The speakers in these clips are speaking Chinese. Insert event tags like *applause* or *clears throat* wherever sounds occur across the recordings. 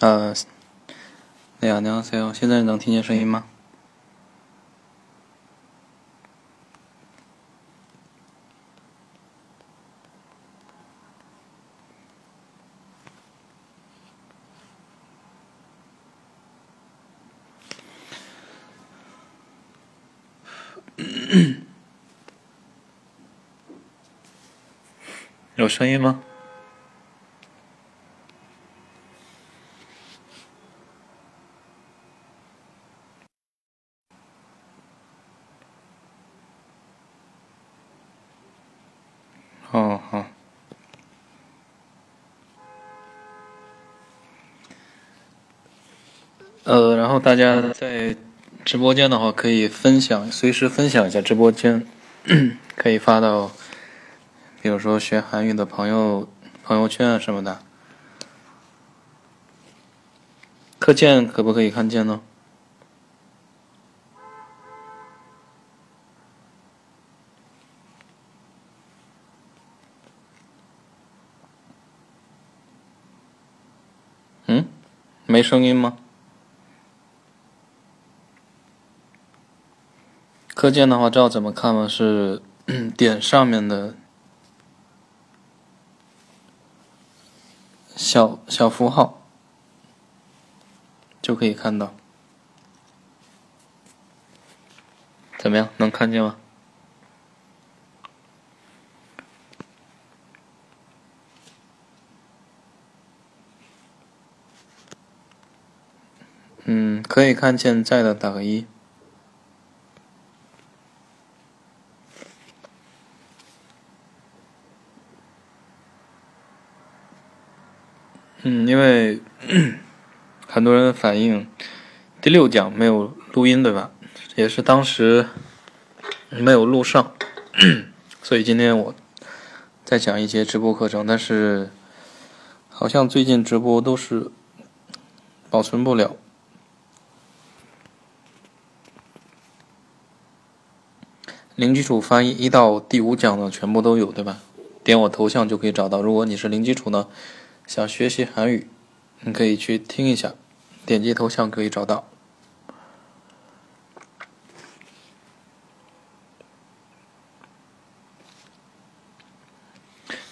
呃，两两 C，现在能听见声音吗？有声音吗？哦，好。呃，然然后大家在直播间的话，可以分享，随时分享一下直播间，*coughs* 可以发到，比如说学韩语的朋友朋友圈啊什么的。课件可不可以看见呢？嗯，没声音吗？课件的话，知道怎么看吗？是 *clears throat* 点上面的小小符号，就可以看到。怎么样？能看见吗？嗯，可以看见在的打个一。嗯，因为很多人反映第六讲没有录音，对吧？也是当时没有录上，*coughs* 所以今天我在讲一节直播课程，但是好像最近直播都是保存不了。零基础发音一到第五讲呢，全部都有，对吧？点我头像就可以找到。如果你是零基础呢？想学习韩语，你可以去听一下，点击头像可以找到。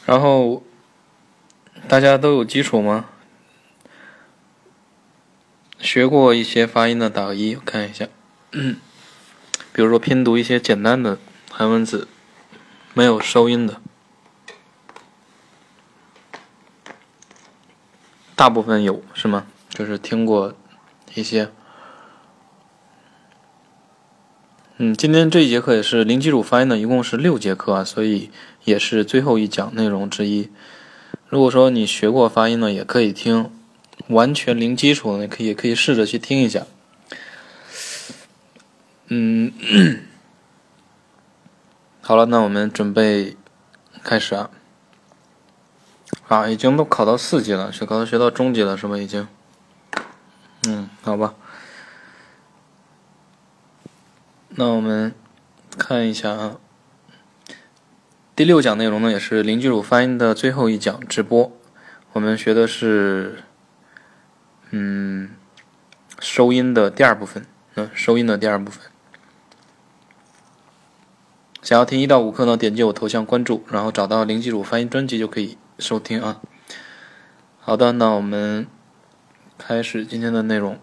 然后大家都有基础吗？学过一些发音的打个一，我看一下。*clears throat* 比如说拼读一些简单的韩文字，没有收音的。大部分有是吗？就是听过一些。嗯，今天这一节课也是零基础发音的，一共是六节课啊，所以也是最后一讲内容之一。如果说你学过发音呢，也可以听；完全零基础的，可以可以试着去听一下。嗯，好了，那我们准备开始啊。啊，已经都考到四级了，学考到学到中级了，是吧？已经，嗯，好吧。那我们看一下啊，第六讲内容呢，也是零基础发音的最后一讲直播。我们学的是，嗯，收音的第二部分，嗯，收音的第二部分。想要听一到五课呢，点击我头像关注，然后找到零基础发音专辑就可以。收听啊，好的，那我们开始今天的内容。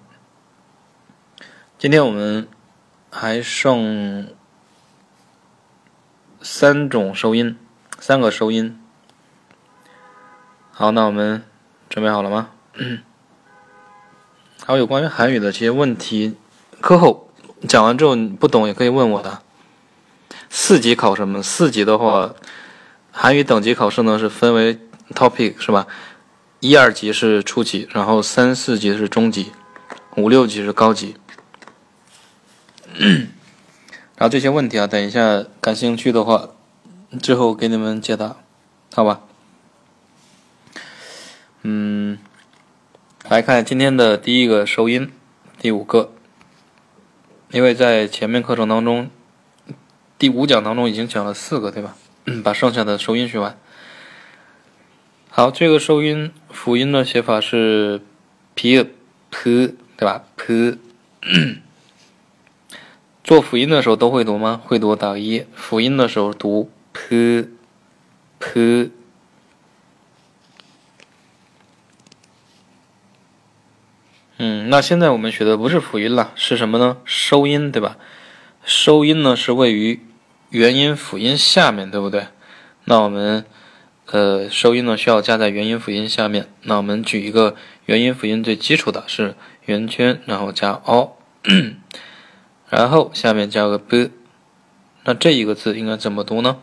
今天我们还剩三种收音，三个收音。好，那我们准备好了吗？*clears throat* 还有有关于韩语的这些问题，课后讲完之后你不懂也可以问我的。四级考什么？四级的话。韩语等级考试呢是分为 topic 是吧？一二级是初级，然后三四级是中级，五六级是高级。*clears throat* 然后这些问题啊，等一下感兴趣的话，之后给你们解答，好吧？嗯，来看今天的第一个收音，第五个，因为在前面课程当中，第五讲当中已经讲了四个，对吧？*clears throat* 把剩下的收音学完。好，这个收音辅音的写法是 p p 对吧？p 做辅音的时候都会读吗？会读打一。辅音的时候读 p p。嗯，那现在我们学的不是辅音了，是什么呢？收音，对吧？收音呢是位于元音辅音下面对不对？那我们呃收音呢需要加在元音辅音下面。那我们举一个元音辅音最基础的是圆圈，然后加 o，*clears throat* 然后下面加个 b。那这一个字应该怎么读呢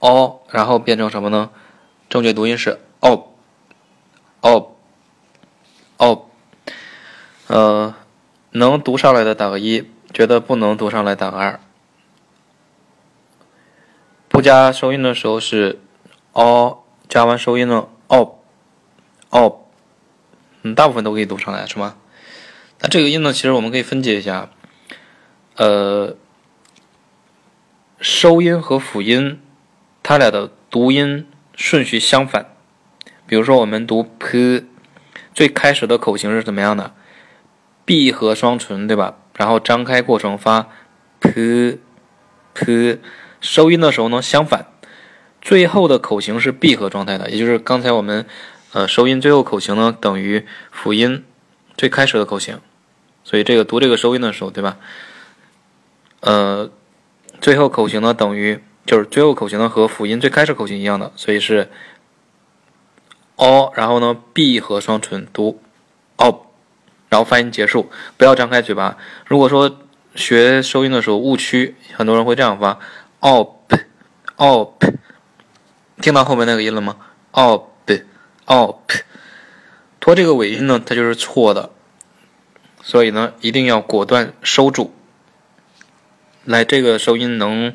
？o，然后变成什么呢？正确读音是 o，o。哦，呃，能读上来的打个一，觉得不能读上来打个二。不加收音的时候是哦，加完收音呢哦哦，嗯，大部分都可以读上来，是吗？那这个音呢，其实我们可以分解一下，呃，收音和辅音，它俩的读音顺序相反。比如说，我们读 p。最开始的口型是怎么样的？闭合双唇，对吧？然后张开过程发 p p，收音的时候呢相反，最后的口型是闭合状态的，也就是刚才我们呃收音最后口型呢等于辅音最开始的口型，所以这个读这个收音的时候，对吧？呃，最后口型呢等于就是最后口型呢和辅音最开始口型一样的，所以是。哦，然后呢，闭合双唇读，哦，然后发音结束，不要张开嘴巴。如果说学收音的时候误区，很多人会这样发，op，op，，听到后面那个音了吗？？op，op，，拖这个尾音呢，它就是错的，所以呢，一定要果断收住。来，这个收音能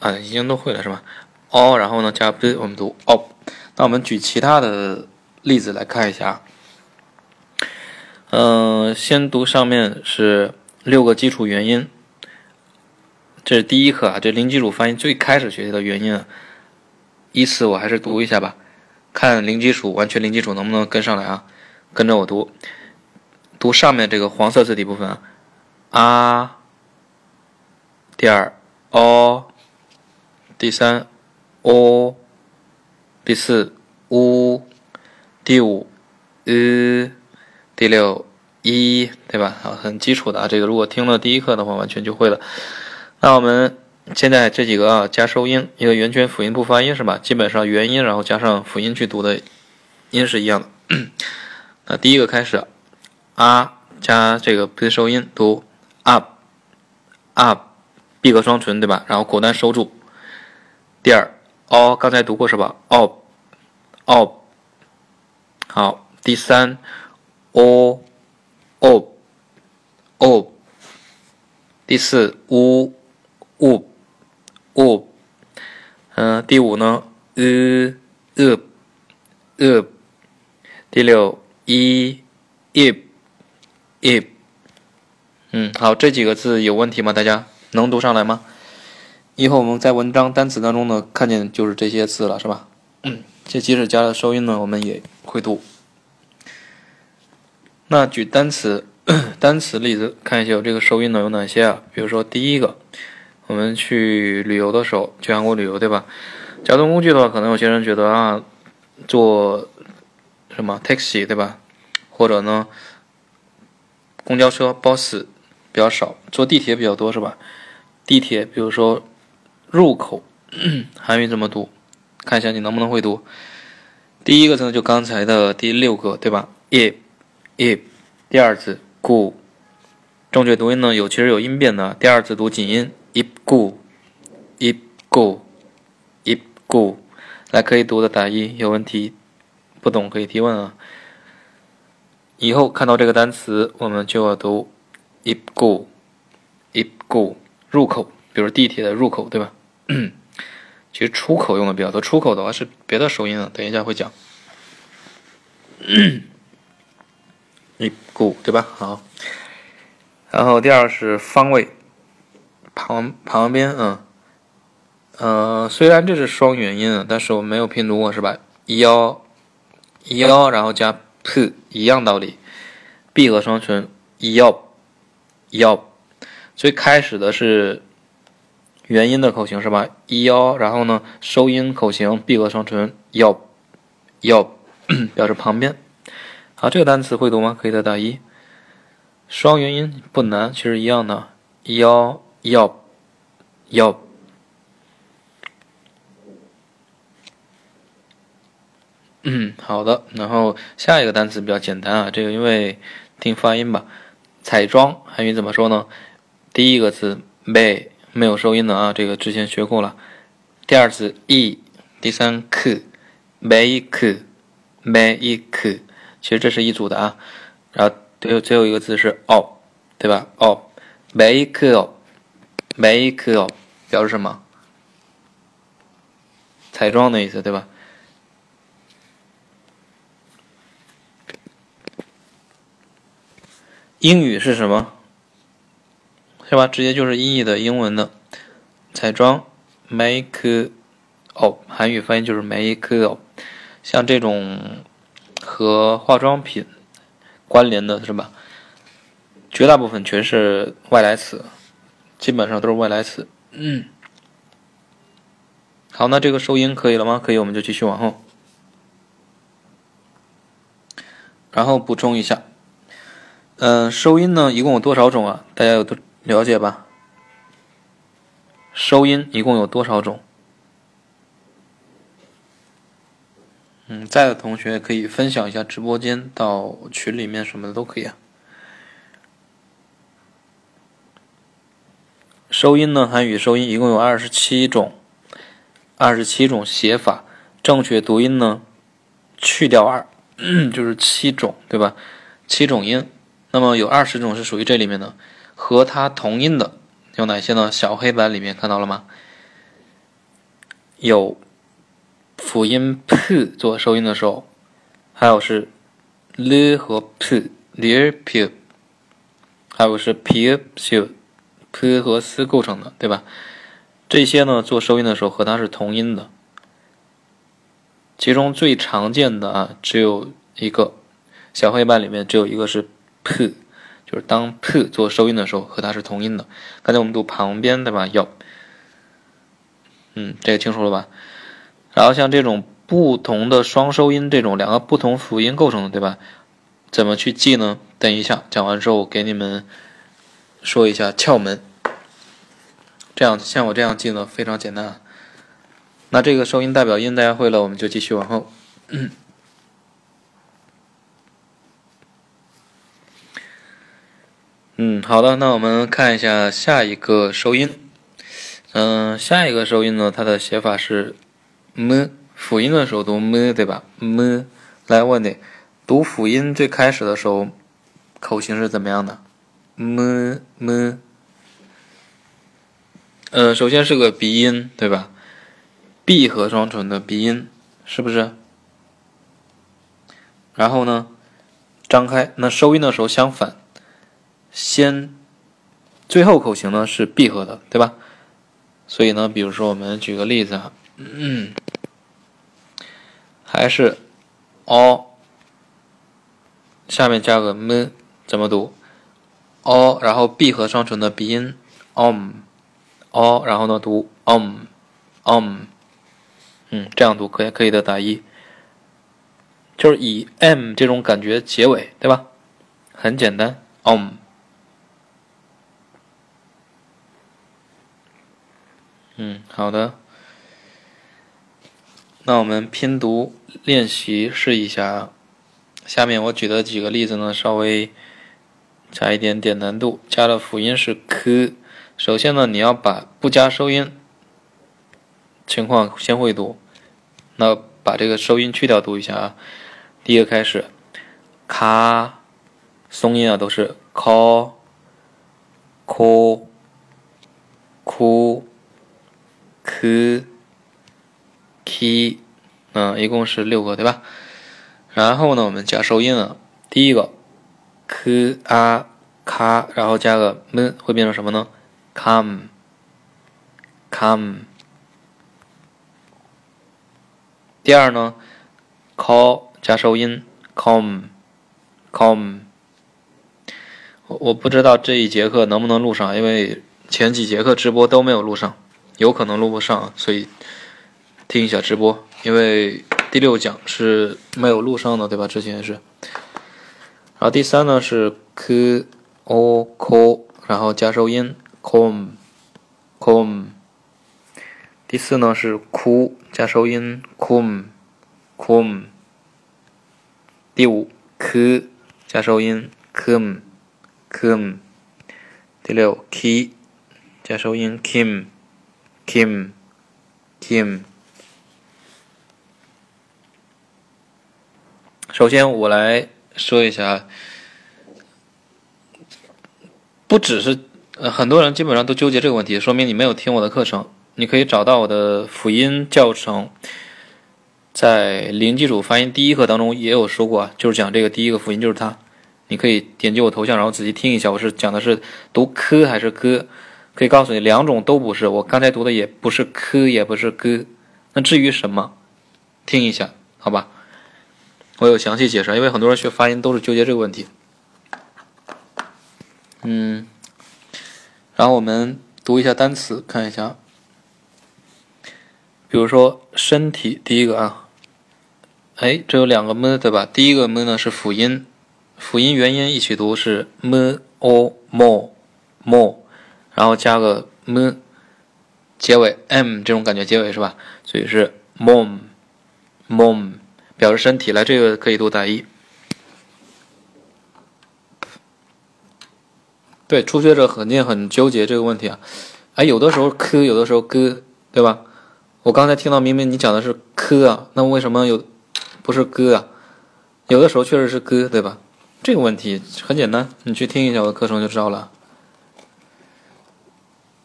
啊，已经都会了是吧？哦，然后呢加 b，我们读哦。那我们举其他的例子来看一下。嗯，先读上面是六个基础元音，这是第一课啊，这零基础发音最开始学习的元音。依次我还是读一下吧，看零基础完全零基础能不能跟上来啊？跟着我读，读上面这个黄色字体部分啊，啊。第二。o，第三。o。第四，u，第五，e，第六，i，对吧？啊，很基础的啊，这个如果听了第一课的话，完全就会了。那我们现在这几个啊，加收音，一个圆圈辅音不发音是吧？基本上元音然后加上辅音去读的音是一样的。*clears throat* 那第一个开始，啊加这个不收音读 up，up，闭合双唇对吧？然后口单收住。第二。哦，刚才读过是吧？哦，哦，好，第三，哦，哦，哦，第四，呜，呜，呜，嗯，第五呢？呃，呃，呃，第六，一，一，一，嗯，好，这几个字有问题吗？大家能读上来吗？以后我们在文章单词当中呢，看见就是这些字了，是吧？这即使加了收音呢，我们也会读。那举单词 *coughs* 单词例子看一下，有这个收音呢有哪些啊？比如说第一个，我们去旅游的时候，去韩国旅游，对吧？交通工具的话，可能有些人觉得啊，坐什么 taxi 对吧？或者呢，公交车 bus 比较少，坐地铁比较多，是吧？地铁，比如说。入口，*coughs* 韩语怎么读？看一下你能不能会读。第一个字呢就刚才的第六个，对吧？i，i。第二字 gu，正确读音呢有其实有音变的。第二字读紧音 i gu，i gu，i gu。来，可以读的打一，有问题不懂可以提问啊。以后看到这个单词，我们就要读 i gu，i gu。入口，比如地铁的入口，对吧？*clears throat* 其实出口用的比较多，出口的话是别的收音啊，等一下会讲。*clears throat* 一股对吧？好，然后第二是方位，旁旁边，嗯，呃，虽然这是双元音，但是我没有拼读过是吧？幺幺，然后加 p 一样道理，闭合双唇要要，最开始的是元音的口型是吧？一幺，然后呢收音口型闭合双唇要要表示旁边。好，这个单词会读吗？可以得到一。双元音不难，其实一样的，要要要。嗯，好的。然后下一个单词比较简单啊，这个因为听发音吧。彩妆韩语怎么说呢？第一个字 may 没有收音的啊，这个之前学过了。第二次 e，第三 k make make，其实这是一组的啊。然后最后最后一个字是 o，对吧？o make o make o 表示什么？彩妆的意思，对吧？英语是什么？是吧？直接就是音译的英文的彩妆，make up。韩语翻译就是 make up。像这种和化妆品关联的是吧？绝大部分全是外来词，基本上都是外来词。嗯。好，那这个收音可以了吗？可以，我们就继续往后。然后补充一下。嗯，收音呢，一共有多少种啊？大家有多了解吧？收音一共有多少种？嗯，在的同学可以分享一下直播间到群里面什么的都可以啊。收音呢，韩语收音一共有二十七种，二十七种写法，正确读音呢，去掉二，*clears throat* 就是七种，对吧？七种音。那么有二十种是属于这里面的，和它同音的有哪些呢？小黑板里面看到了吗？有辅音 p 做收音的时候，还有是 l 和 p，l p，还有是 p p p 和 s 构成的，对吧？这些呢做收音的时候和它是同音的，其中最常见的啊只有一个，小黑板里面只有一个是。p 就是当 p 做收音的时候，和它是同音的。刚才我们读旁边，对吧？要，嗯，这个清楚了吧？然后像这种不同的双收音，这种两个不同辅音构成的，对吧？怎么去记呢？等一下讲完之后，我给你们说一下窍门。这样像我这样记呢，非常简单。那这个收音代表音大家会了，我们就继续往后。嗯，好的，那我们看一下下一个收音。嗯，下一个收音呢，它的写法是 m，辅音的时候读 m，对吧？m，来问你，读辅音最开始的时候，口型是怎么样的？m m，呃，首先是个鼻音，对吧？闭合双唇的鼻音，是不是？然后呢，张开，那收音的时候相反。先，最后口型呢是闭合的，对吧？所以呢，比如说我们举个例子啊，嗯，还是 o，下面加个 m，怎么读？o，然后闭合双唇的鼻音哦然后呢读 om，om，嗯，这样读可以可以的打一，就是以 m 这种感觉结尾，对吧？很简单，om。嗯，好的。那我们拼读练习试一下。下面我举的几个例子呢，稍微加一点点难度。加的辅音是 k。首先呢，你要把不加收音情况先会读。那把这个收音去掉，读一下啊。第一个开始，卡，松音啊都是 call call kk 嗯，一共是六个，对吧？然后呢，我们加收音啊。第一个 k a 卡然后加个 m，会变成什么呢？come come。第二呢，call 加收音，come com。我我不知道这一节课能不能录上，因为前几节课直播都没有录上，有可能录不上，所以听一下直播。因为第六讲是没有录上的，对吧？之前是。然后第三呢是 k o k，然后加收音 com com。第四呢是 ku 加收音 kum kum。第五 k 加收音 kum kum。第六 k 加收音 kim kim kim。首先我来说一下，不只是呃很多人基本上都纠结这个问题，说明你没有听我的课程。你可以找到我的辅音教程，在零基础发音第一课当中也有说过啊，就是讲这个第一个辅音就是它。你可以点击我头像，然后仔细听一下，我是讲的是读科还是歌，可以告诉你两种都不是。我刚才读的也不是科，也不是歌。那至于什么，听一下，好吧？我有详细解释，因为很多人学发音都是纠结这个问题。嗯，然后我们读一下单词，看一下。比如说身体，第一个啊，哎，这有两个 m 对吧？第一个 m 呢是辅音，辅音元音一起读是 m o mo mo，然后加个 m，结尾 m 这种感觉结尾是吧？所以是 mom mom，表示身体。来，这个可以读打一。对，初学者肯定很纠结这个问题啊，哎，有的时候 k，有的时候 g，对吧？我刚才听到明明你讲的是科啊，那为什么有不是歌啊？有的时候确实是歌，对吧？这个问题很简单，你去听一下我的课程就知道了。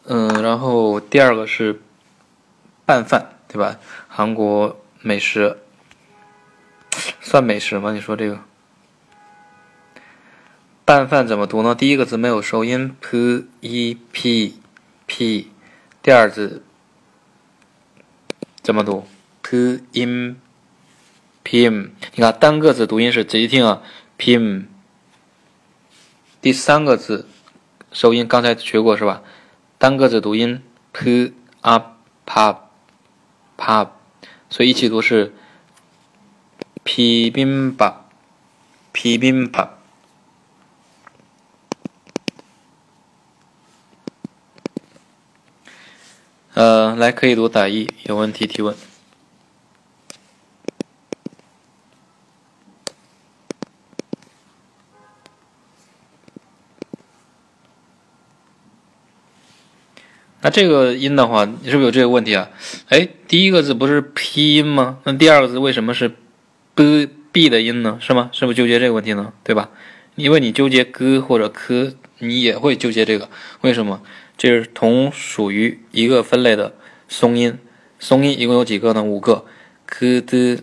嗯，然后第二个是拌饭，对吧？韩国美食算美食吗？你说这个拌饭怎么读呢？第一个字没有收音，p e p p，第二字。怎么读？p im pim，你看单个字读音是仔细听啊，pim。第三个字收音刚才学过是吧？单个字读音 p a p p，所以一起读是 p bim ba p bim ba。呃，来可以读打一，有问题提问。那这个音的话，你是不是有这个问题啊？哎，第一个字不是 P 音吗？那第二个字为什么是 B B 的音呢？是吗？是不是纠结这个问题呢？对吧？因为你纠结 G 或者 K，你也会纠结这个，为什么？这是同属于一个分类的松音，松音一共有几个呢？五个，k、d、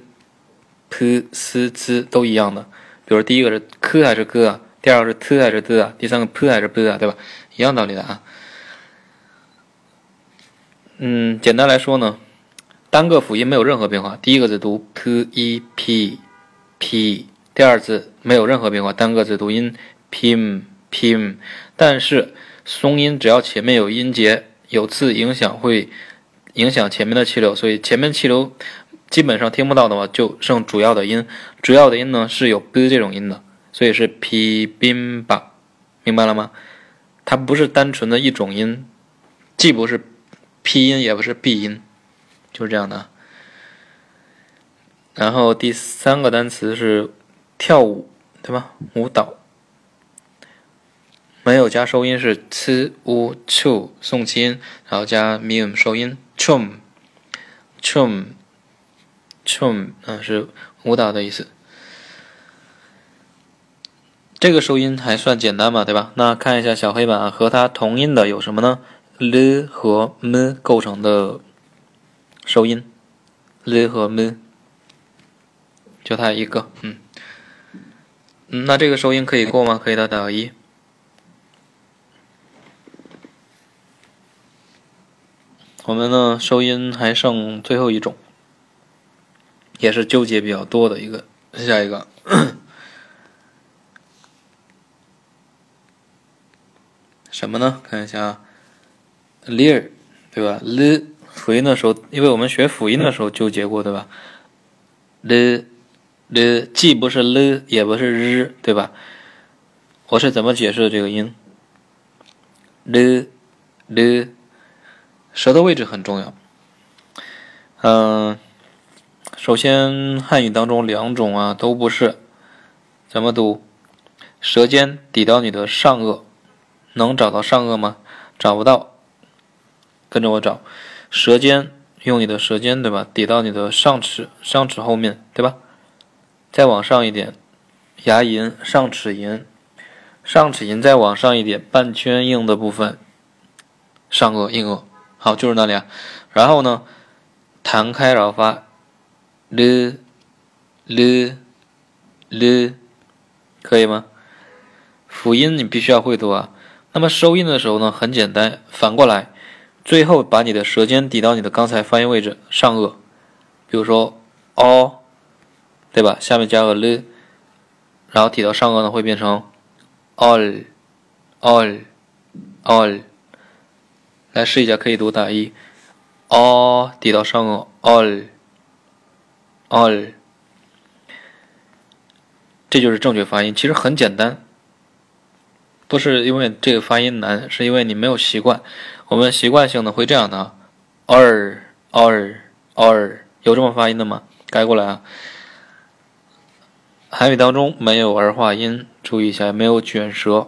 p、s、z 都一样的。比如第一个是 k 还是 g 啊？第二个是 t 还是 d 啊？第三个 p 还是 b 啊？对吧？一样道理的啊。嗯，简单来说呢，单个辅音没有任何变化。第一个字读 p、e、p、p，第二字没有任何变化，单个字读音 pim、pim，但是。松音只要前面有音节有字影响，会影响前面的气流，所以前面气流基本上听不到的话，就剩主要的音。主要的音呢是有 b 这种音的，所以是 p bim ba，明白了吗？它不是单纯的一种音，既不是 p 音，也不是 b 音，就是这样的。然后第三个单词是跳舞，对吧？舞蹈。没有加收音是 c u chu 送气音，然后加 mium 收音 chum chum chum 啊是舞蹈的意思。这个收音还算简单嘛，对吧？那看一下小黑板啊和它同音的有什么呢？l 和 m 构成的收音，l 和 m 就它一个，嗯，那这个收音可以过吗？可以的，打个一。我们呢，收音还剩最后一种。也是纠结比较多的一个，下一个。*coughs* 什么呢？看一下啊，LIR 对吧？L 辅音的时候，因为我们学辅音的时候纠结过，对吧？L，L 既不是 L，也不是 R，对吧？我是怎么解释这个音？L，L。舌头位置很重要。嗯，首先汉语当中两种啊都不是，怎么读？舌尖抵到你的上颚，能找到上颚吗？找不到，跟着我找。舌尖用你的舌尖，对吧？抵到你的上齿，上齿后面，对吧？再往上一点，牙龈、上齿龈，上齿龈再往上一点，半圈硬的部分，上颚、硬腭，好，就是那里啊。然后呢？弹开然后发，l l l，可以吗？辅音你必须要会读啊。那么收音的时候呢，很简单，反过来，最后把你的舌尖抵到你的刚才发音位置上颚，比如说 o，对吧？下面加个 l，然后抵到上颚呢，会变成 all all all。来试一下，可以读打一。哦，抵到上颚，all，all，这就是正确发音。其实很简单，不是因为这个发音难，是因为你没有习惯。我们习惯性的会这样的，r，r，r，有这么发音的吗？改过来啊。韩语当中没有儿化音，注意一下，没有卷舌，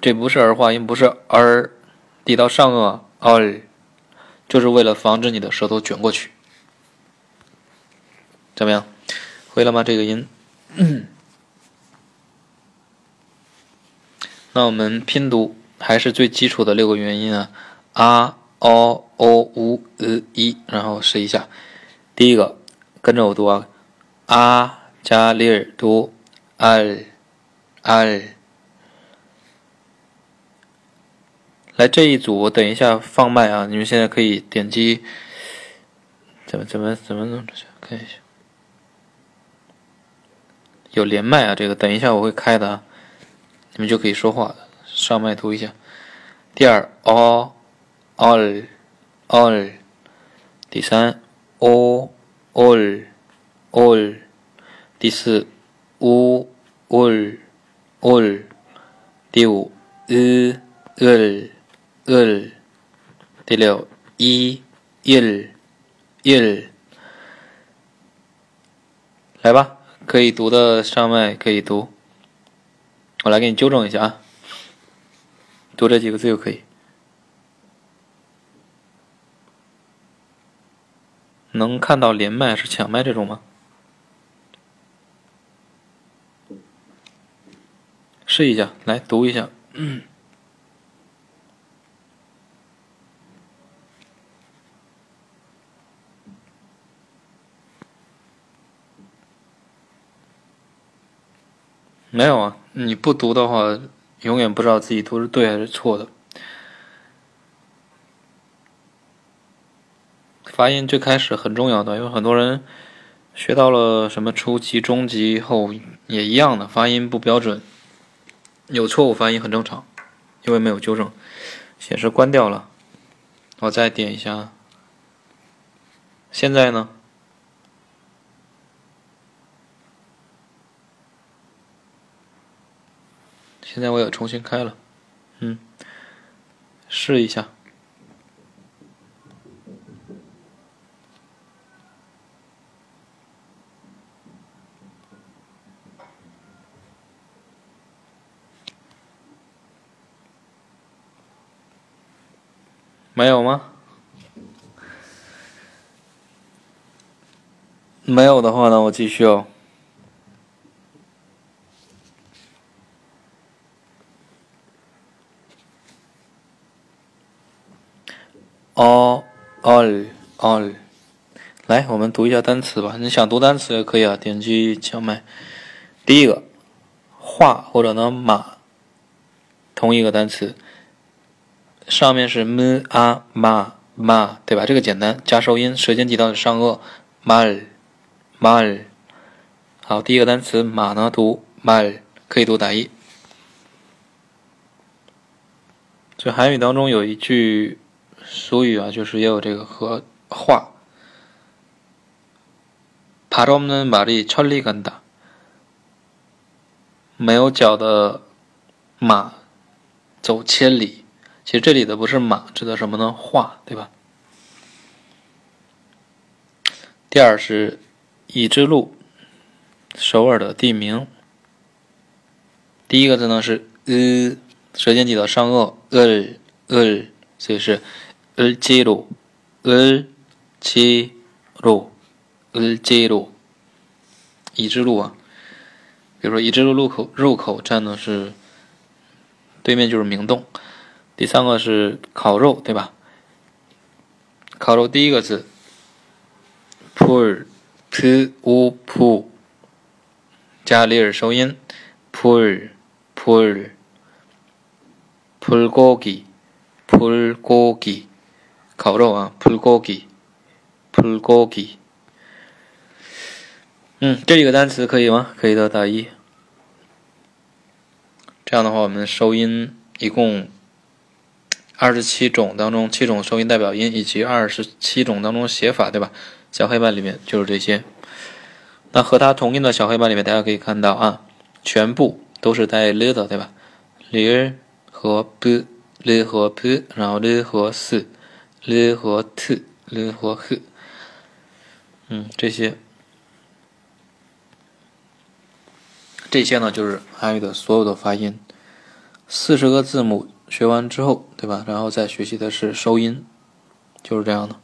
这不是儿化音，不是儿抵到上颚凹。就是为了防止你的舌头卷过去，怎么样？会了吗？这个音？那我们拼读还是最基础的六个元音啊，a、o、o、u、e、i，然后试一下。第一个，跟着我读啊，a 加 lir 读 al，al。来这一组，我等一下放麦啊！你们现在可以点击，怎么怎么怎么弄出去？看一下，有连麦啊！这个等一下我会开的啊，你们就可以说话上麦读一下。第二，all all all，第三，all all all，第四，all all all，第五，uh uh。 을第六一 il il 来吧，可以读的上麦可以读，我来给你纠正一下啊，读这几个字就可以。能看到连麦是抢麦这种吗？试一下，来读一下。嗯没有啊，你不读的话，永远不知道自己读是对还是错的。发音最开始很重要的，因为很多人学到了什么初级、中级后也一样的发音不标准，有错误发音很正常，因为没有纠正。显示关掉了，我再点一下。现在呢？现在我也重新开了，嗯，试一下，没有吗？没有的话呢，我继续哦。all all all，来，我们读一下单词吧。你想读单词也可以啊，点击抢麦。第一个，画或者呢马，同一个单词，上面是 m a ma ma，对吧？这个简单，加收音，舌尖抵到上颚，mal mal。好，第一个单词马呢读 mal，可以读打一。就韩语当中有一句俗语啊，就是也有这个和话。발없는말이천리간 다。 没有脚的马走千里。其实这里的不是马，指的什么呢？话，对吧？第二是已知路，首尔的地名。第一个字呢是呃，舌尖挤到上颚，呃呃，所以是 呃지 로， 呃지 로， 呃지 로， 已知路啊。比如说已知路路口入口站呢是对面就是明洞。第三个是烤肉，对吧？烤肉第一个字，pul p u p 加里尔收音，pul pul pulgogi pulgogi 烤肉啊，pulgogi pulgogi。嗯，这几个单词可以吗？可以的，打一。这样的话，我们收音一共。二十七种当中，七种收音代表音，以及二十七种当中写法，对吧？小黑板里面就是这些。那和它同音的小黑板里面，大家可以看到啊，全部都是带 l 的，对吧？l 和 b，l 和 p，然后 l 和 s，l 和 t，l 和 h。嗯，这些，这些呢就是韩语的所有的发音，四十个字母。学完之后，对吧？然后再学习的是收音，就是这样的。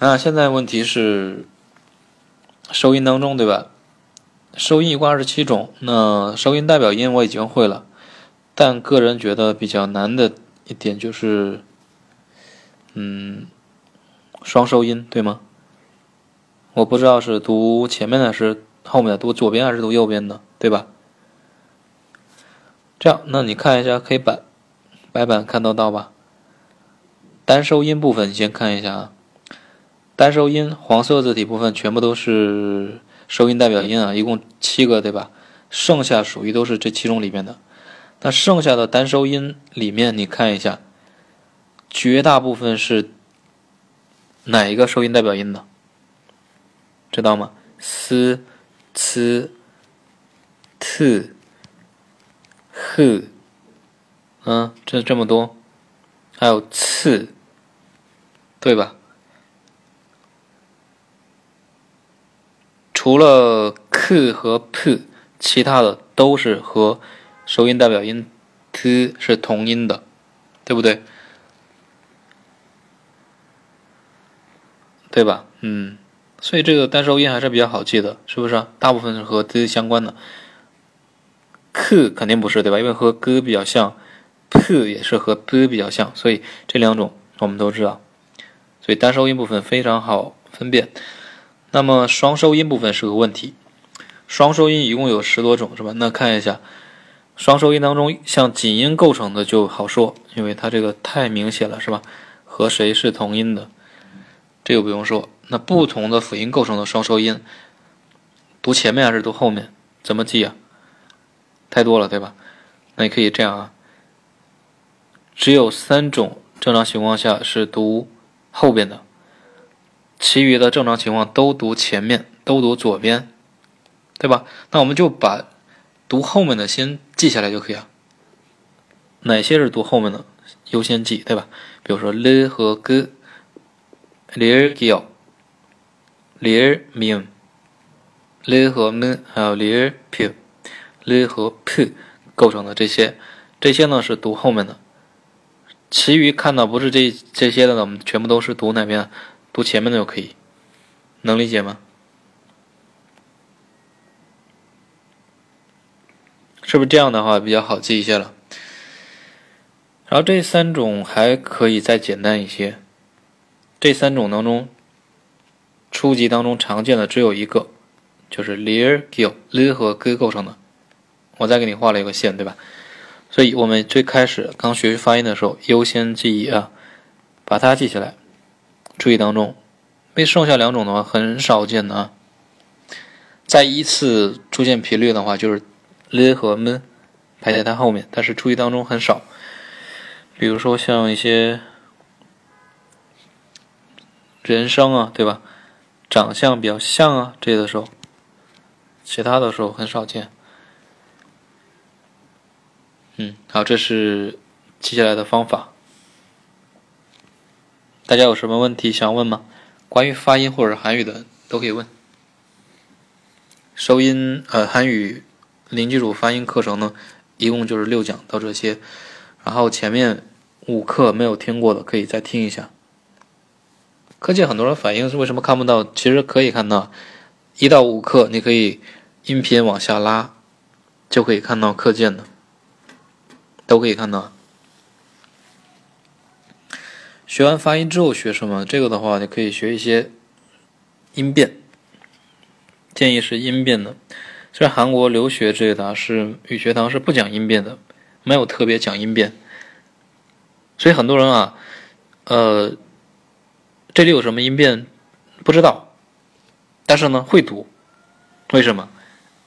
啊，现在问题是收音当中，对吧？收音一共二十七种，那收音代表音我已经会了，但个人觉得比较难的一点就是，嗯，双收音，对吗？我不知道是读前面的，是后面的，读左边还是读右边的，对吧？这样，那你看一下黑板，白板看得到吧？单收音部分，你先看一下啊。单收音黄色字体部分全部都是收音代表音啊，一共七个，对吧？剩下属于都是这其中里面的。那剩下的单收音里面，你看一下，绝大部分是哪一个收音代表音的？知道吗？s、c、t。呵，嗯，这这么多，还有次，对吧？除了 k 和 p，其他的都是和收音代表音 t 是同音的，对不对？对吧？嗯，所以这个单收音还是比较好记的，是不是？大部分是和 t 相关的。k 肯定不是对吧？因为和 g 比较像，p 也是和 b 比较像，所以这两种我们都知道。所以单收音部分非常好分辨。那么双收音部分是个问题。双收音一共有十多种，是吧？那看一下双收音当中，像紧音构成的就好说，因为它这个太明显了，是吧？和谁是同音的？这个不用说。那不同的辅音构成的双收音，读前面还是读后面？怎么记啊？太多了，对吧？那你可以这样啊，只有三种正常情况下是读后边的，其余的正常情况都读前面，都读左边，对吧？那我们就把读后面的先记下来就可以了。哪些是读后面的，优先记，对吧？比如说 l 和 g Lir gyo，lir min，l 和 m 还有 lir p。l 和 p 构成的这些，这些呢是读后面的，其余看到不是这这些的呢，我们全部都是读哪边？读前面的就可以，能理解吗？是不是这样的话比较好记一些了？然后这三种还可以再简单一些，这三种当中，初级当中常见的只有一个，就是 lir g i l l i r 和 g 构成的。我再给你画了一个线，对吧？所以我们最开始刚学发音的时候，优先记忆啊，把它记起来。注意当中，被剩下两种的话很少见的啊。再依次出现频率的话，就是 l 和 Me 排在它后面，但是注意当中很少。比如说像一些人生啊，对吧？长相比较像啊，这些的时候，其他的时候很少见。嗯，好，这是记下来的方法。大家有什么问题想问吗？关于发音或者韩语的都可以问。收音呃韩语零基础发音课程呢，一共就是六讲到这些，然后前面五课没有听过的可以再听一下。课件很多人反映是为什么看不到？其实可以看到，一到五课你可以音频往下拉，就可以看到课件的。都可以看到。学完发音之后学什么？这个的话，你可以学一些音变。建议是音变的。虽然韩国留学这类的，是语学堂是不讲音变的，没有特别讲音变。所以很多人啊，呃，这里有什么音变不知道，但是呢会读。为什么？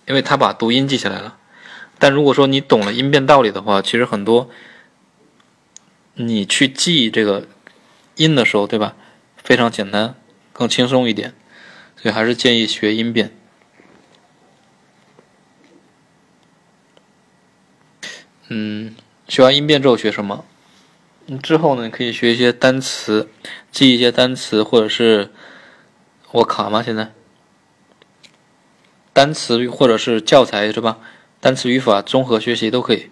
因为他把读音记下来了。但如果说你懂了音变道理的话，其实很多，你去记这个音的时候，对吧？非常简单，更轻松一点，所以还是建议学音变。嗯，学完音变之后学什么？之后呢，你可以学一些单词，记一些单词，或者是我卡吗？现在单词或者是教材是吧？单词语法综合学习都可以，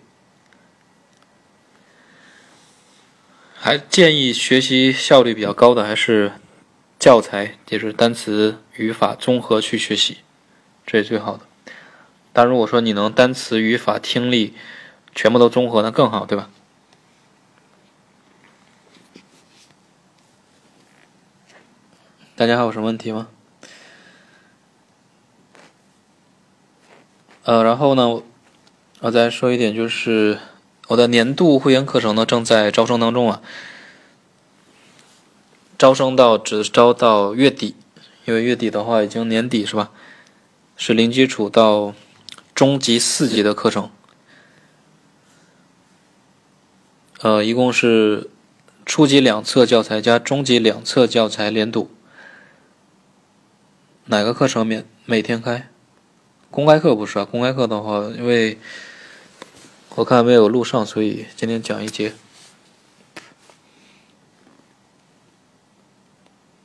还建议学习效率比较高的还是教材，就是单词语法综合去学习，这是最好的。但如果说你能单词语法听力全部都综合，那更好，对吧？大家还有什么问题吗？呃，然后呢，我再说一点，就是我的年度会员课程呢正在招生当中啊，招生到只招到月底，因为月底的话已经年底是吧？是零基础到中级四级的课程，呃，一共是初级两册教材加中级两册教材连读，哪个课程免每天开？公开课不是啊，公开课的话，因为我看没有录上，所以今天讲一节。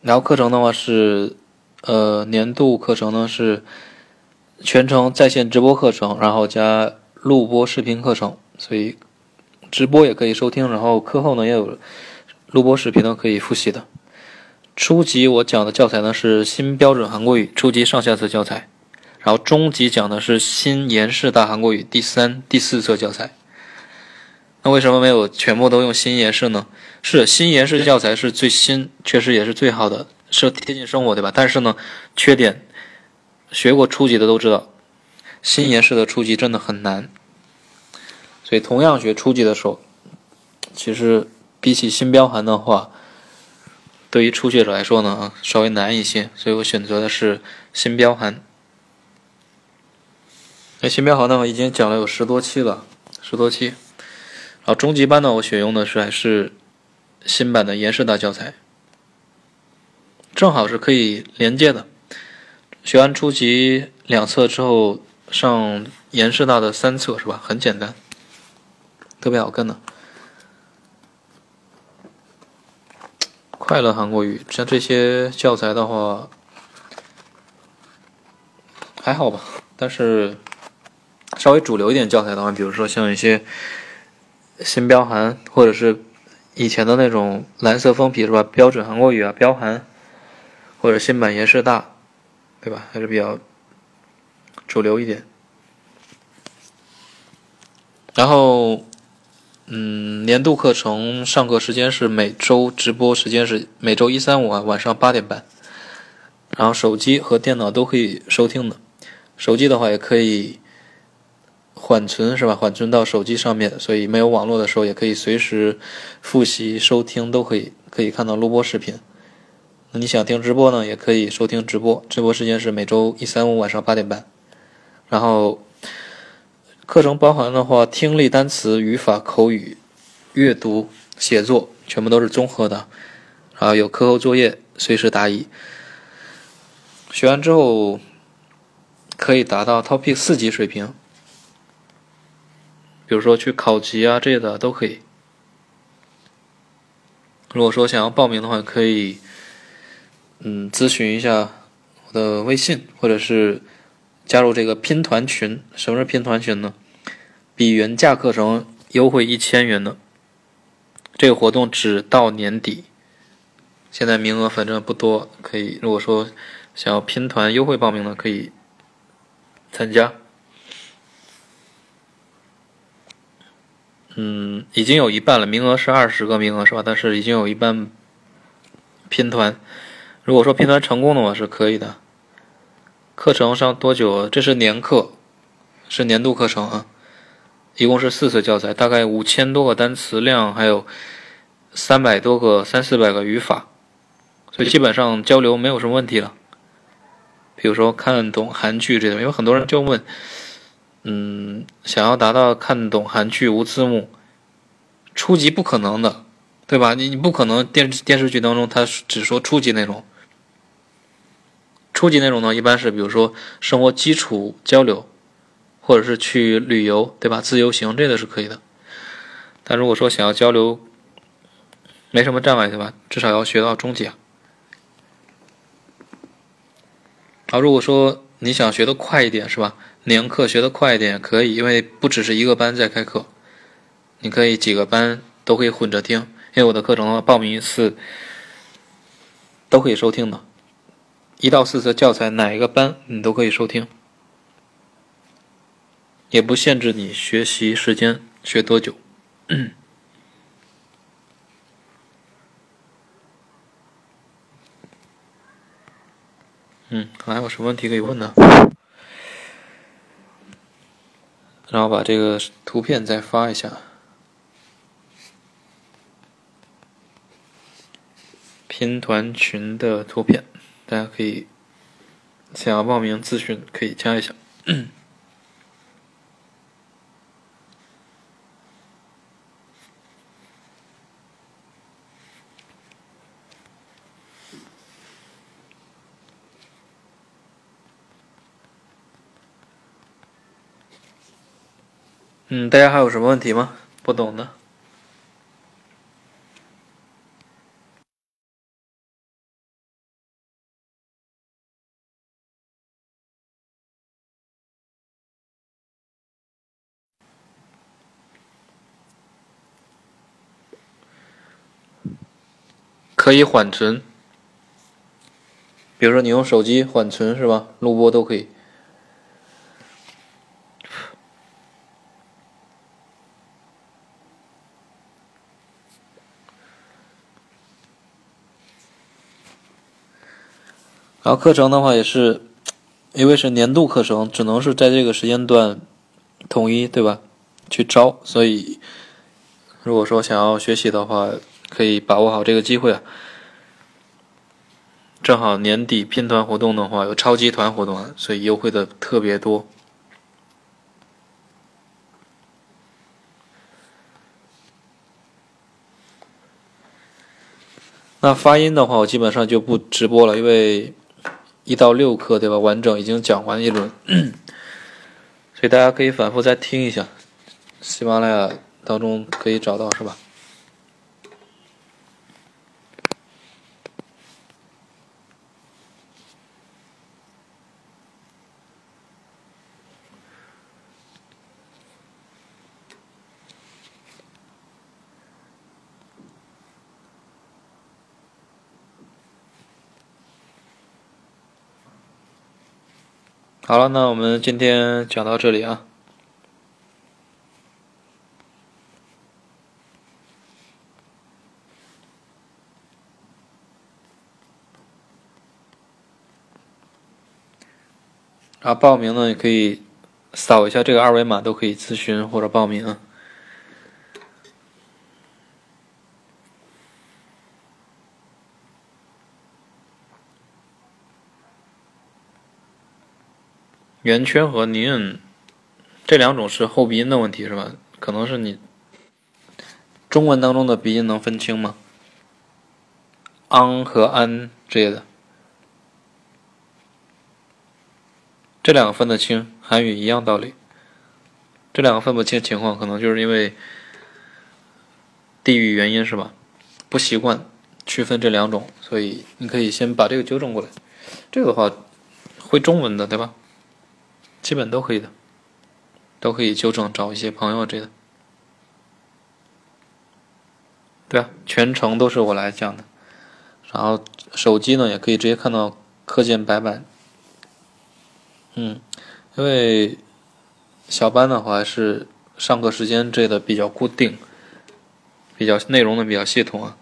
然后课程的话是，呃，年度课程呢是全程在线直播课程，然后加录播视频课程，所以直播也可以收听，然后课后呢也有录播视频呢可以复习的。初级我讲的教材呢是新标准韩国语初级上下册教材。然后中级讲的是新延世大韩国语第三、第四册教材。那为什么没有全部都用新延世呢？是新延世教材是最新，确实也是最好的，是贴近生活，对吧？但是呢，缺点，学过初级的都知道，新延世的初级真的很难。所以同样学初级的时候，其实比起新标韩的话，对于初学者来说呢，稍微难一些。所以我选择的是新标韩。那新标函呢，我已经讲了有十多期了，十多期。然后中级班呢，我选用的是还是新版的延世大教材，正好是可以连接的。学完初级两册之后，上延世大的三册是吧？很简单，特别好跟的。快乐韩国语，像这些教材的话，还好吧，但是。稍微主流一点教材的话，比如说像一些新标韩，或者是以前的那种蓝色封皮是吧？标准韩国语啊，标韩，或者新版延世大，对吧？还是比较主流一点。然后，嗯，年度课程上课时间是每周直播时间是每周一、三、五啊晚上八点半，然后手机和电脑都可以收听的，手机的话也可以。缓存是吧？缓存到手机上面，所以没有网络的时候也可以随时复习、收听，都可以可以看到录播视频。那你想听直播呢，也可以收听直播，直播时间是每周一、三、五晚上八点半。然后课程包含的话，听力、单词、语法、口语、阅读写作，全部都是综合的，然后有课后作业，随时答疑。学完之后可以达到 Topic 四级水平，比如说去考级啊这些的都可以。如果说想要报名的话，可以嗯咨询一下我的微信，或者是加入这个拼团群。什么是拼团群呢？比原价课程优惠一千元的这个活动只到年底，现在名额反正不多，可以如果说。想要拼团优惠报名的可以参加。嗯，已经有一半了，名额是二十个名额是吧？但是已经有一半拼团。如果说拼团成功的话是可以的。课程上多久？这是年课，是年度课程啊。一共是四次教材，大概五千多个单词量，还有三百多个、三四百个语法，所以基本上交流没有什么问题了。比如说看懂韩剧这种，因为很多人就问，嗯，想要达到看懂韩剧无字幕，初级不可能的，对吧？你你不可能电视电视剧当中他只说初级内容，初级内容呢一般是比如说生活基础交流，或者是去旅游，对吧？自由行这个是可以的，但如果说想要交流，没什么障碍，对吧？至少要学到中级啊。好，如果说你想学的快一点，是吧？年课学的快一点可以，因为不只是一个班在开课，你可以几个班都可以混着听。因为我的课程的话，报名一次都可以收听的，一到四次教材哪一个班你都可以收听，也不限制你学习时间，学多久。*clears throat* 嗯，还有什么问题可以问呢？然后把这个图片再发一下，拼团群的图片，大家可以想要报名咨询可以加一下。嗯，大家还有什么问题吗？不懂的，可以缓存，比如说你用手机缓存是吧？录播都可以。然后课程的话也是，因为是年度课程，只能是在这个时间段统一，对吧？去招，所以如果说想要学习的话，可以把握好这个机会啊！正好年底拼团活动的话，有超级团活动，所以优惠的特别多。那发音的话，我基本上就不直播了，因为。一到六课对吧？完整已经讲完一轮，所以大家可以反复再听一下，喜马拉雅当中可以找到是吧？好了，那我们今天讲到这里啊。然后报名呢，也可以扫一下这个二维码，都可以咨询或者报名。圆圈和尼恩这两种是后鼻音的问题是吧？可能是你中文当中的鼻音能分清吗？昂和安之类的，这两个分得清，韩语一样道理。这两个分不清情况，可能就是因为地域原因，是吧？不习惯区分这两种，所以你可以先把这个纠正过来。这个的话，会中文的对吧？基本都可以的，都可以纠正，找一些朋友这的。对啊，全程都是我来讲的。然后手机呢，也可以直接看到课件白板。嗯，因为小班的话是上课时间这的比较固定，比较内容的比较系统啊。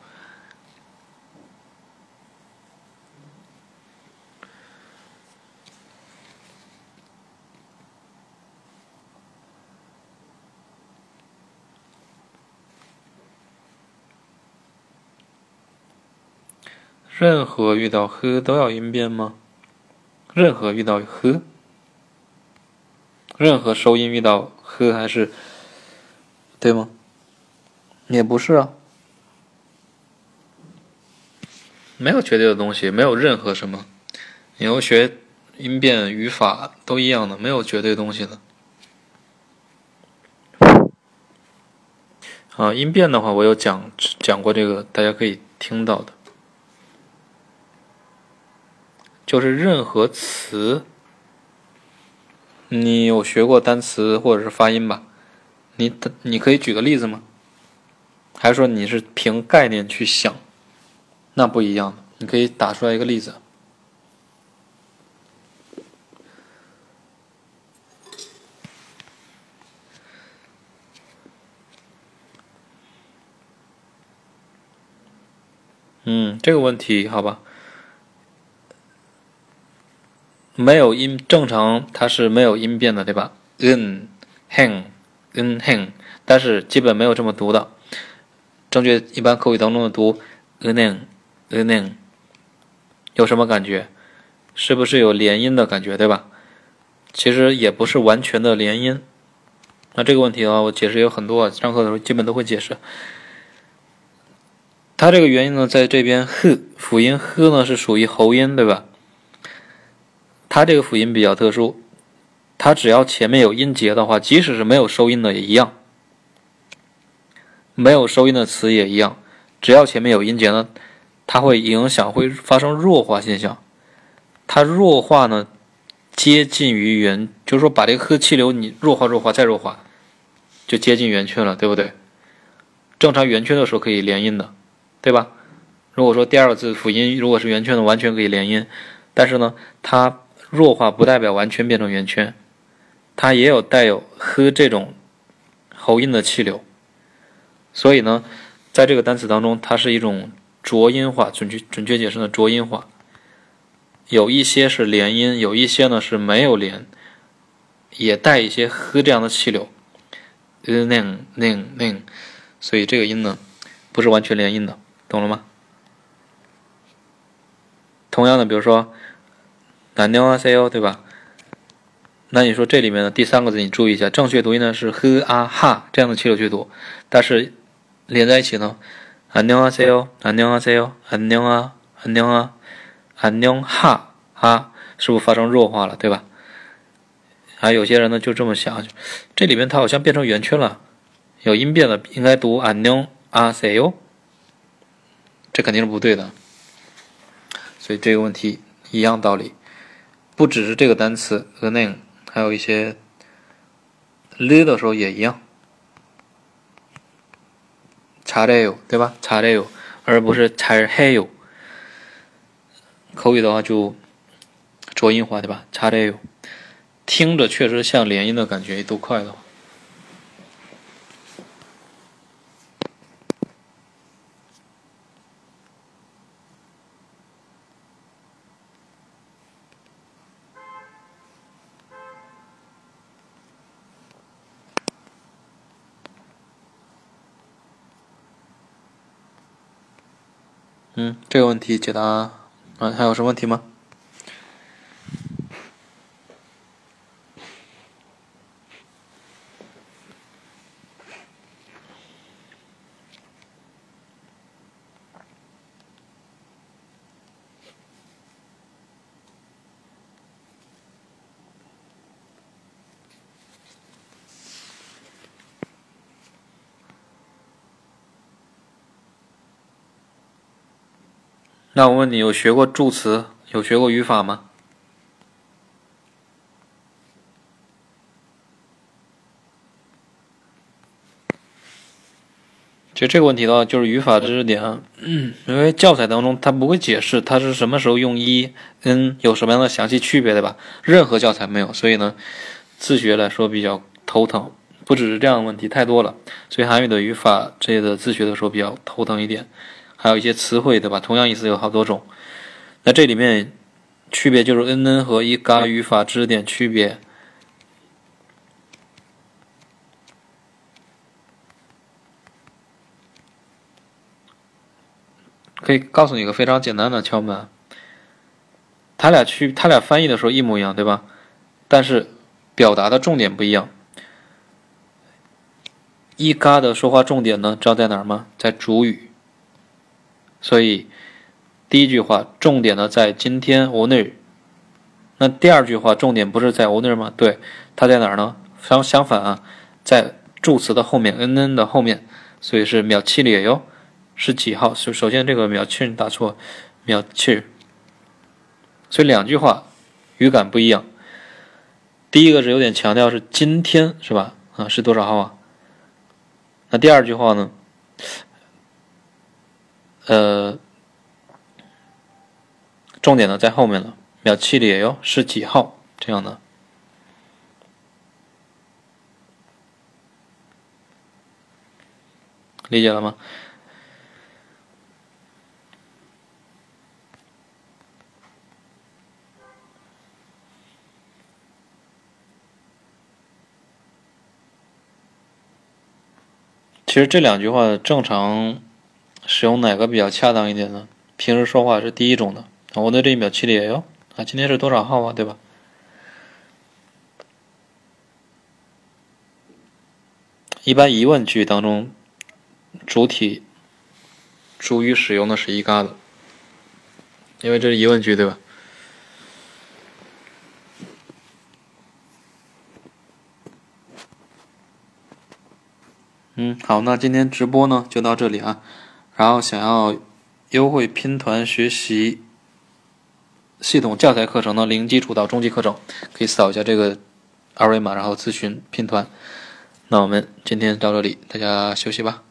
任何遇到呵都要音变吗？任何遇到呵，任何收音遇到呵还是对吗？也不是啊，没有绝对的东西，没有任何什么。你要学音变语法都一样的，没有绝对东西的。啊，音变的话，我有讲讲过这个，大家可以听到的。就是任何词，你有学过单词或者是发音吧？你你可以举个例子吗？还是说你是凭概念去想？那不一样，你可以打出来一个例子。嗯，这个问题好吧。没有音，正常它是没有音变的，对吧？n hen n hen，但是基本没有这么读的。正确一般口语当中的读 n n n n，有什么感觉？是不是有连音的感觉，对吧？其实也不是完全的连音。那这个问题的话，我解释有很多，上课的时候基本都会解释。它这个原因呢，在这边 h 辅音 h 呢是属于喉音，对吧？它这个辅音比较特殊，它只要前面有音节的话，即使是没有收音的也一样，没有收音的词也一样，只要前面有音节呢，它会影响，会发生弱化现象。它弱化呢，接近于圆，就是说把这个呵气流你弱化、弱化再弱化，就接近圆圈了，对不对？正常圆圈的时候可以连音的，对吧？如果说第二个字辅音如果是圆圈的，完全可以连音，但是呢，它。弱化不代表完全变成圆圈，它也有带有呵这种喉音的气流，所以呢，在这个单词当中，它是一种浊音化，准确准确解释呢，浊音化，有一些是连音，有一些呢是没有连，也带一些呵这样的气流，ning ning ning，所以这个音呢不是完全连音的，懂了吗？同样的，比如说。南牛啊 C O 对吧？那你说这里面的第三个字，你注意一下，正确读音呢是呵啊哈这样的气流去读，但是连在一起呢，安牛啊 C O，安牛啊 C O，安牛啊，安牛啊，安牛哈哈，是不是发生弱化了，对吧？啊，有些人呢就这么想，这里面它好像变成圆圈了，有音变了，应该读安牛啊 C O，这肯定是不对的，所以这个问题一样道理。不只是这个单词和 name，还有一些 lead 的时候也一样。查这有，对吧？查这有，而不是查这还有。口语的话就浊音化，对吧？查这有，听着确实像连音的感觉，都快的话。嗯，这个问题解答啊，还有什么问题吗？那我问你，有学过助词，有学过语法吗？其实这个问题的话，就是语法知识点啊，因为教材当中它不会解释它是什么时候用一、n 有什么样的详细区别，对吧？任何教材没有，所以呢，自学来说比较头疼。不只是这样的问题，太多了，所以韩语的语法这些的自学的时候比较头疼一点。还有一些词汇，对吧？同样意思有好多种。那这里面区别就是 n n 和一嘎语法知识点区别。可以告诉你一个非常简单的窍门，他俩区，他俩翻译的时候一模一样，对吧？但是表达的重点不一样。一嘎的说话重点呢，知道在哪儿吗？在主语。所以第一句话重点呢在今天 owner。那第二句话重点不是在 owner 吗？对，它在哪儿呢？相相反啊，在助词的后面，n n 的后面，所以是秒七里哟。是几号？首首先这个秒七打错，秒七。所以两句话语感不一样。第一个是有点强调是今天是吧？啊，是多少号啊？那第二句话呢？呃，重点呢在后面了，秒七里哟是几号？这样的，理解了吗？其实这两句话正常使用哪个比较恰当一点呢？平时说话是第一种的。我的这一秒七里哟啊，今天是多少号啊？对吧？一般疑问句当中，主体主语使用的是一嘎子，因为这是疑问句，对吧？嗯，好，那今天直播呢就到这里啊。然后想要优惠拼团学习系统教材课程的零基础到中级课程，可以扫一下这个二维码，然后咨询拼团。那我们今天到这里，大家休息吧。